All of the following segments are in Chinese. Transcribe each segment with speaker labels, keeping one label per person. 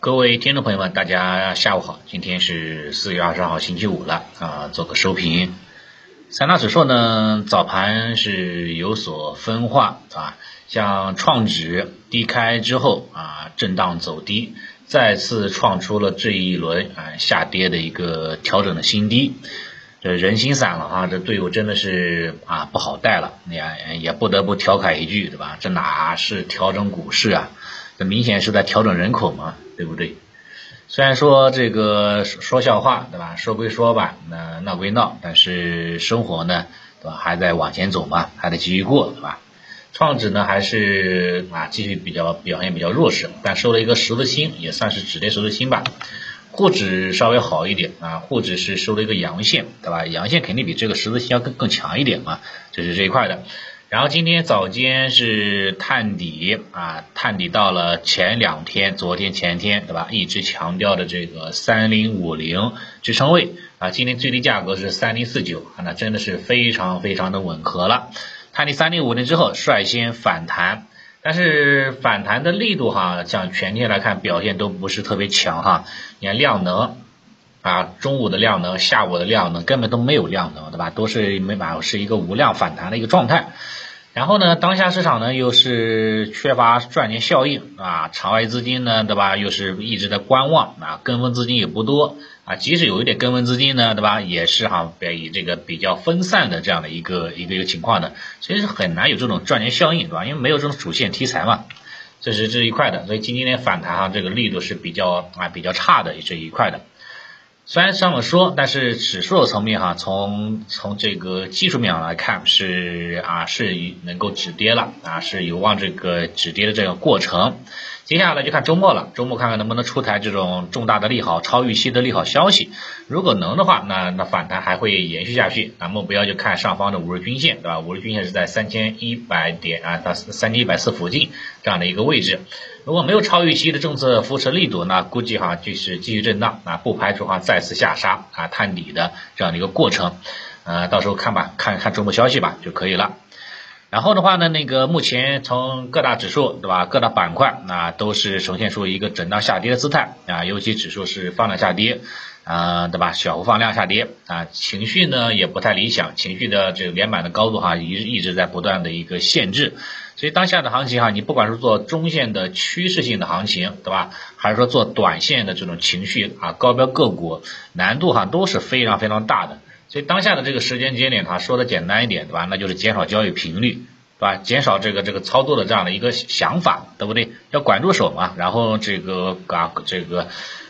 Speaker 1: 各位听众朋友们，大家下午好，今天是四月二十二号星期五了啊，做个收评。三大指数呢，早盘是有所分化啊，像创指低开之后啊，震荡走低，再次创出了这一轮啊下跌的一个调整的新低，这人心散了啊，这队伍真的是啊不好带了，也也不得不调侃一句，对吧？这哪是调整股市啊，这明显是在调整人口嘛，对不对？虽然说这个说笑话，对吧？说归说吧，那闹归闹，但是生活呢，对吧？还在往前走嘛，还得继续过，对吧？创指呢还是啊继续比较表现比较弱势，但收了一个十字星，也算是止跌十字星吧。沪指稍微好一点啊，沪指是收了一个阳线，对吧？阳线肯定比这个十字星要更更强一点嘛，就是这一块的。然后今天早间是探底啊，探底到了前两天，昨天前天对吧？一直强调的这个三零五零支撑位啊，今天最低价格是三零四九啊，那真的是非常非常的吻合了。探底三零五零之后率先反弹，但是反弹的力度哈，像全天来看表现都不是特别强哈。你看量能啊，中午的量能，下午的量能根本都没有量能，对吧？都是没法是一个无量反弹的一个状态。然后呢，当下市场呢又是缺乏赚钱效应啊，场外资金呢，对吧？又是一直在观望啊，跟风资金也不多啊，即使有一点跟风资金呢，对吧？也是哈，以这个比较分散的这样的一个一个一个情况的，其实很难有这种赚钱效应，对吧？因为没有这种主线题材嘛，这是这一块的，所以今天的反弹哈，这个力度是比较啊比较差的这一块的。虽然这么说，但是指数的层面哈，从从这个技术面上来看是啊是能够止跌了啊，是有望这个止跌的这个过程。接下来就看周末了，周末看看能不能出台这种重大的利好、超预期的利好消息。如果能的话，那那反弹还会延续下去。那目标就看上方的五日均线，对吧？五日均线是在三千一百点啊到三千一百四附近这样的一个位置。如果没有超预期的政策扶持力度，那估计哈就是继续震荡啊，不排除哈再次下杀啊探底的这样的一个过程。呃，到时候看吧，看看周末消息吧就可以了。然后的话呢，那个目前从各大指数对吧，各大板块那都是呈现出一个震荡下跌的姿态啊，尤其指数是放量下跌，啊对吧，小幅放量下跌啊，情绪呢也不太理想，情绪的这个连板的高度哈一一直在不断的一个限制，所以当下的行情哈，你不管是做中线的趋势性的行情对吧，还是说做短线的这种情绪啊高标个股，难度哈都是非常非常大的。所以当下的这个时间节点，它说的简单一点，对吧？那就是减少交易频率，对吧？减少这个这个操作的这样的一个想法，对不对？要管住手嘛，然后这个啊这个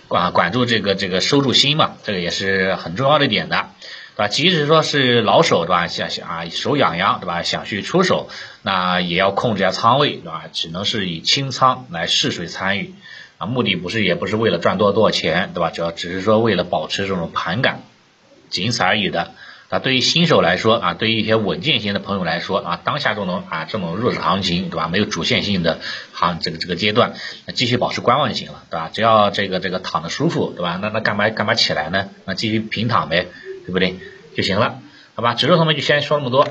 Speaker 1: 管管住这个这个收住心嘛，这个也是很重要的一点的，对吧？即使说是老手，对吧？想想啊手痒痒，对吧？想去出手，那也要控制下仓位，对吧？只能是以清仓来试水参与，啊，目的不是也不是为了赚多多少钱，对吧？主要只是说为了保持这种盘感。仅此而已的，啊，对于新手来说啊，对于一些稳健型的朋友来说啊，当下这种啊这种弱势行情，对吧？没有主线性的行这个这个阶段，那继续保持观望就行了，对吧？只要这个这个躺的舒服，对吧？那那干嘛干嘛起来呢？那继续平躺呗，对不对？就行了，好吧？指数方面就先说那么多，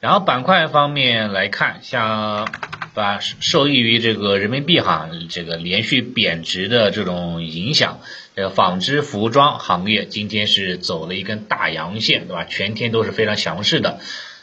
Speaker 1: 然后板块方面来看，像。吧，受益于这个人民币哈，这个连续贬值的这种影响，这个纺织服装行业今天是走了一根大阳线，对吧？全天都是非常强势的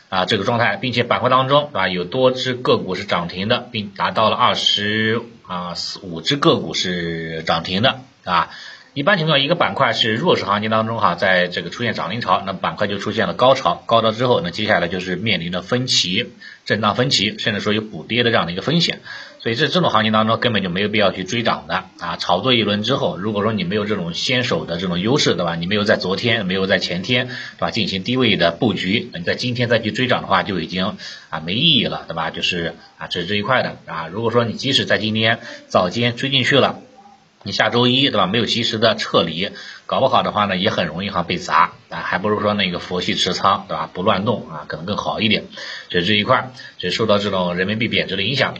Speaker 1: 啊这个状态，并且板块当中，对吧？有多只个股是涨停的，并达到了二十啊四五只个股是涨停的啊。一般情况，一个板块是弱势行情当中哈，在这个出现涨停潮，那板块就出现了高潮，高潮之后，那接下来就是面临着分歧、震荡分歧，甚至说有补跌的这样的一个风险。所以这这种行情当中根本就没有必要去追涨的啊！炒作一轮之后，如果说你没有这种先手的这种优势，对吧？你没有在昨天，没有在前天，对吧？进行低位的布局，你在今天再去追涨的话，就已经啊没意义了，对吧？就是啊，这是这一块的啊。如果说你即使在今天早间追进去了。你下周一对吧？没有及时的撤离，搞不好的话呢，也很容易哈被砸啊，还不如说那个佛系持仓对吧？不乱动啊，可能更好一点。这是这一块，这受到这种人民币贬值的影响。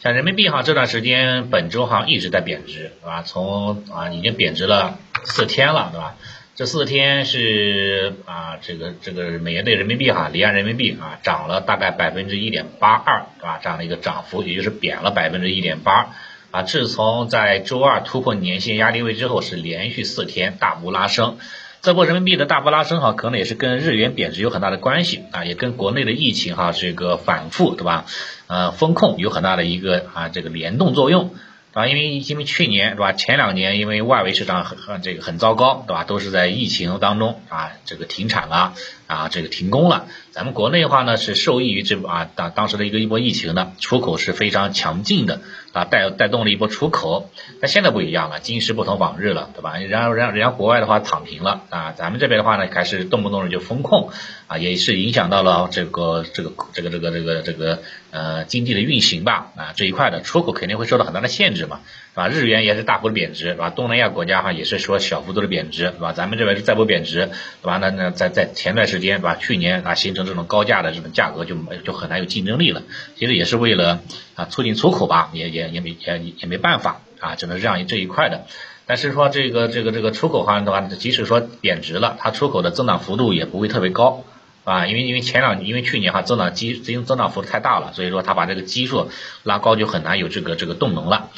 Speaker 1: 像人民币哈这段时间本周哈一直在贬值，对吧？从啊已经贬值了四天了，对吧？这四天是啊这个这个美元兑人民币哈离岸人民币啊涨了大概百分之一点八二，对吧？这样的一个涨幅，也就是贬了百分之一点八。啊，自从在周二突破年线压力位之后，是连续四天大幅拉升。这波人民币的大幅拉升哈，可能也是跟日元贬值有很大的关系啊，也跟国内的疫情哈这个反复对吧？呃，风控有很大的一个啊这个联动作用。啊，因为因为去年是吧，前两年因为外围市场很很这个很糟糕，对吧？都是在疫情当中啊，这个停产了啊，这个停工了。咱们国内的话呢，是受益于这啊当当时的一个一波疫情的出口是非常强劲的啊，带带动了一波出口。但现在不一样了，今时不同往日了，对吧？然后人人家国外的话躺平了啊，咱们这边的话呢，开始动不动的就风控啊，也是影响到了这个这个这个这个这个这个呃经济的运行吧啊这一块的出口肯定会受到很大的限制嘛。啊？日元也是大幅的贬值，是吧？东南亚国家哈也是说小幅度的贬值，是吧？咱们这边是再不贬值，对吧？那那在在前段时间，是吧？去年啊形成这种高价的这种价格就就很难有竞争力了。其实也是为了啊促进出口吧，也也也没也也没办法啊，只能这样这一块的。但是说这个这个这个出口行的话，即使说贬值了，它出口的增长幅度也不会特别高，啊，因为因为前两因为去年哈增长基资金增长幅度太大了，所以说它把这个基数拉高就很难有这个这个动能了。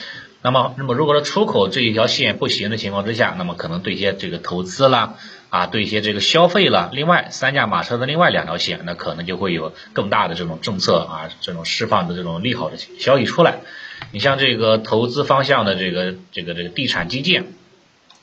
Speaker 1: 那么，那么如果说出口这一条线不行的情况之下，那么可能对一些这个投资啦，啊，对一些这个消费啦，另外三驾马车的另外两条线，那可能就会有更大的这种政策啊，这种释放的这种利好的消息出来。你像这个投资方向的这个这个这个地产基建。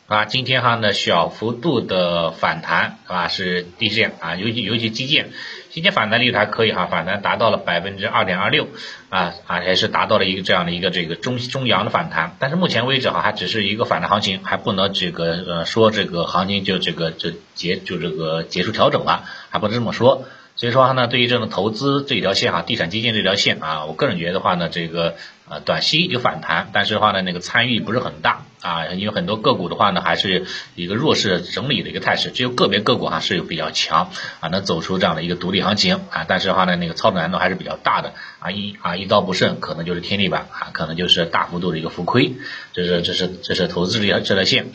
Speaker 1: 啊，今天哈呢小幅度的反弹，是吧？是地线啊，尤其尤其基建，基建反弹力度还可以哈，反弹达到了百分之二点二六，啊啊，还是达到了一个这样的一个这个中中阳的反弹。但是目前为止哈，还只是一个反弹行情，还不能这个呃说这个行情就这个就结就这个结束调整了，还不能这么说。所以说哈呢，对于这种投资这条线哈，地产基建这条线啊，我个人觉得话呢，这个啊短期有反弹，但是的话呢，那个参与不是很大啊，因为很多个股的话呢，还是一个弱势整理的一个态势，只有个别个股哈是有比较强啊，能走出这样的一个独立行情啊，但是的话呢，那个操作难度还是比较大的啊，一啊一刀不慎，可能就是天地板啊，可能就是大幅度的一个浮亏，这是这是这是投资这条这条线。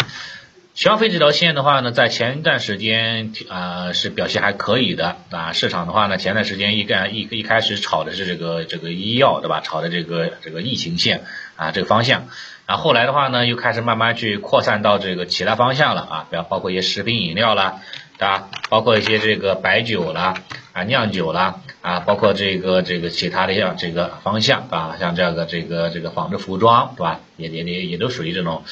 Speaker 1: 消费这条线的话呢，在前一段时间啊是表现还可以的啊，市场的话呢，前段时间一干一一开始炒的是这个这个医药对吧？炒的这个这个疫情线啊这个方向，然后后来的话呢，又开始慢慢去扩散到这个其他方向了啊，比方包括一些食品饮料啦，对吧？包括一些这个白酒啦。啊，酿酒啦，啊，包括这个这个其他的像这个方向啊，像这样的这个这个纺织服装，对吧？也也也也都属于这种，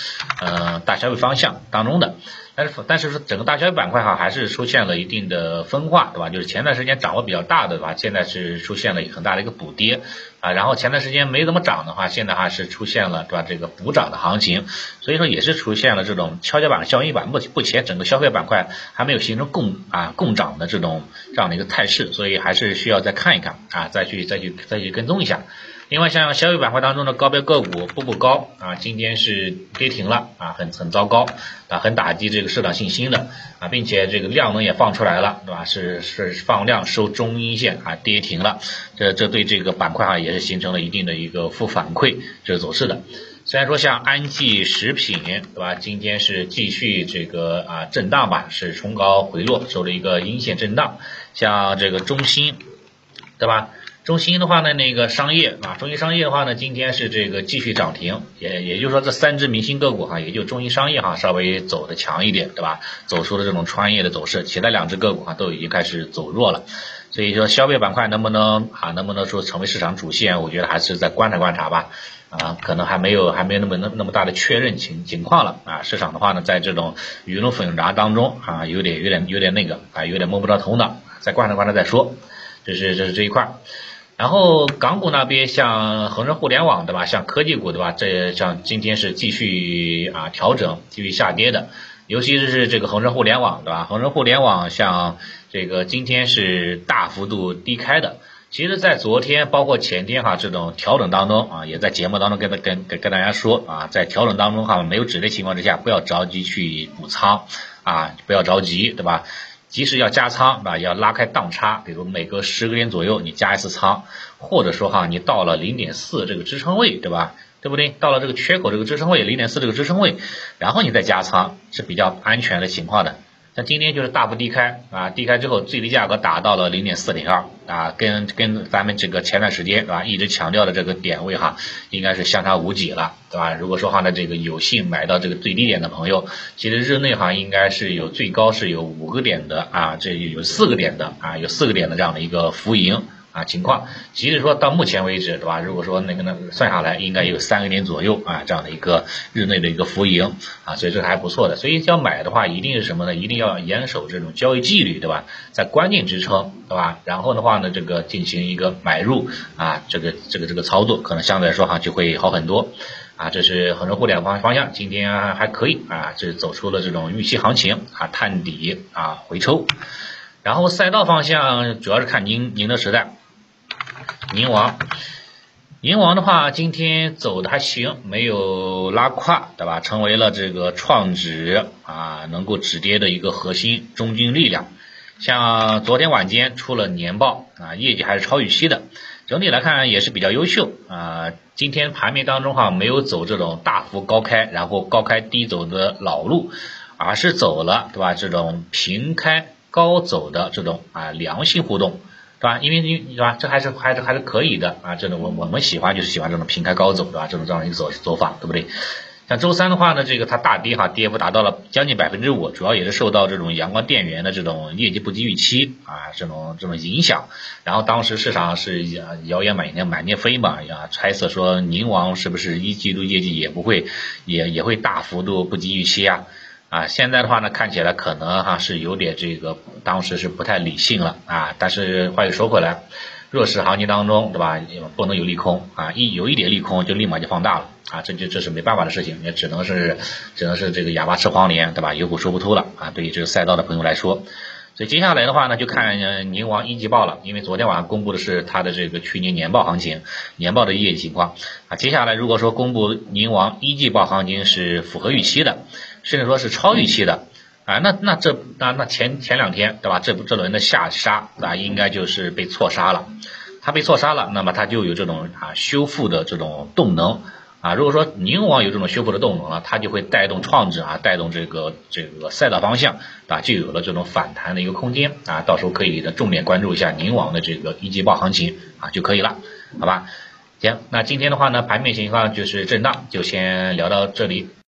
Speaker 1: 呃，大消费方向当中的。但是但是说整个大消费板块哈，还是出现了一定的分化，对吧？就是前段时间涨幅比较大的，对吧？现在是出现了很大的一个补跌啊。然后前段时间没怎么涨的话，现在哈是出现了，对吧？这个补涨的行情，所以说也是出现了这种跷跷板效应吧。目目前整个消费板块还没有形成共啊共涨的这种这样的一个态势，所以还是需要再看一看啊，再去再去再去跟踪一下。另外，像消费板块当中的高标个股步步高啊，今天是跌停了啊，很很糟糕啊，很打击这个市场信心的啊，并且这个量能也放出来了，对吧？是是放量收中阴线啊，跌停了，这这对这个板块啊也是形成了一定的一个负反馈这个走势的。虽然说像安记食品，对吧？今天是继续这个啊震荡吧，是冲高回落，收了一个阴线震荡。像这个中芯，对吧？中兴的话呢，那个商业啊，中兴商业的话呢，今天是这个继续涨停，也也就是说这三只明星个股哈，也就中兴商业哈稍微走的强一点，对吧？走出了这种穿越的走势，其他两只个股哈都已经开始走弱了，所以说消费板块能不能啊，能不能说成为市场主线，我觉得还是再观察观察吧，啊，可能还没有还没有那么那那么大的确认情情况了啊，市场的话呢，在这种鱼龙混杂当中啊，有点有点有点那个啊，有点摸不着头脑，再观察观察再说，这是这是这一块。然后港股那边像恒生互联网对吧，像科技股对吧，这像今天是继续啊调整，继续下跌的，尤其是这个恒生互联网对吧？恒生互联网像这个今天是大幅度低开的。其实，在昨天包括前天哈这种调整当中啊，也在节目当中跟跟跟跟大家说啊，在调整当中哈没有止的情况之下，不要着急去补仓啊，不要着急对吧？即使要加仓啊，要拉开档差，比如每隔十个点左右你加一次仓，或者说哈，你到了零点四这个支撑位，对吧？对不对？到了这个缺口这个支撑位零点四这个支撑位，然后你再加仓是比较安全的情况的那今天就是大幅低开啊，低开之后最低价格达到了零点四零二啊，跟跟咱们这个前段时间啊一直强调的这个点位哈，应该是相差无几了，对吧？如果说话呢，这个有幸买到这个最低点的朋友，其实日内哈应该是有最高是有五个点的啊，这有四个点的啊，有四个点的这样的一个浮盈。啊，情况，即使说到目前为止，对吧？如果说那个呢，算下来应该有三个点左右啊，这样的一个日内的一个浮盈啊，所以这个还不错的。所以要买的话，一定是什么呢？一定要严守这种交易纪律，对吧？在关键支撑，对吧？然后的话呢，这个进行一个买入啊，这个这个这个操作，可能相对来说哈就会好很多啊。这是恒生互联网方向，今天还可以啊，这走出了这种预期行情啊，探底啊，回抽。然后赛道方向主要是看宁宁德时代。宁王，宁王的话，今天走的还行，没有拉胯，对吧？成为了这个创指啊能够止跌的一个核心中军力量。像昨天晚间出了年报啊，业绩还是超预期的，整体来看也是比较优秀啊。今天盘面当中哈，没有走这种大幅高开，然后高开低走的老路，而是走了对吧？这种平开高走的这种啊良性互动。对吧？因为因对吧？这还是还是还是可以的啊！这种我我们喜欢就是喜欢这种平开高走，对吧？这种这样一个走走法，对不对？像周三的话呢，这个它大跌哈，跌幅达到了将近百分之五，主要也是受到这种阳光电源的这种业绩不及预期啊，这种这种影响。然后当时市场是谣言满天满天飞嘛，呀，猜测说宁王是不是一季度业绩也不会也也会大幅度不及预期啊？啊，现在的话呢，看起来可能哈是有点这个，当时是不太理性了啊。但是话又说回来，弱势行情当中，对吧？不能有利空啊，一有一点利空就立马就放大了啊，这就这是没办法的事情，也只能是只能是这个哑巴吃黄连，对吧？有苦说不出了啊。对于这个赛道的朋友来说。所以接下来的话呢，就看宁王一季报了，因为昨天晚上公布的是它的这个去年年报行情，年报的业绩情况啊。接下来如果说公布宁王一季报行情是符合预期的，甚至说是超预期的啊，那那这那那前前两天对吧？这这轮的下杀啊，应该就是被错杀了，它被错杀了，那么它就有这种啊修复的这种动能。啊，如果说宁王有这种修复的动能了，它就会带动创指啊，带动这个这个赛道方向啊，就有了这种反弹的一个空间啊，到时候可以的重点关注一下宁王的这个一季报行情啊就可以了，好吧？行，那今天的话呢，盘面情况就是震荡，就先聊到这里。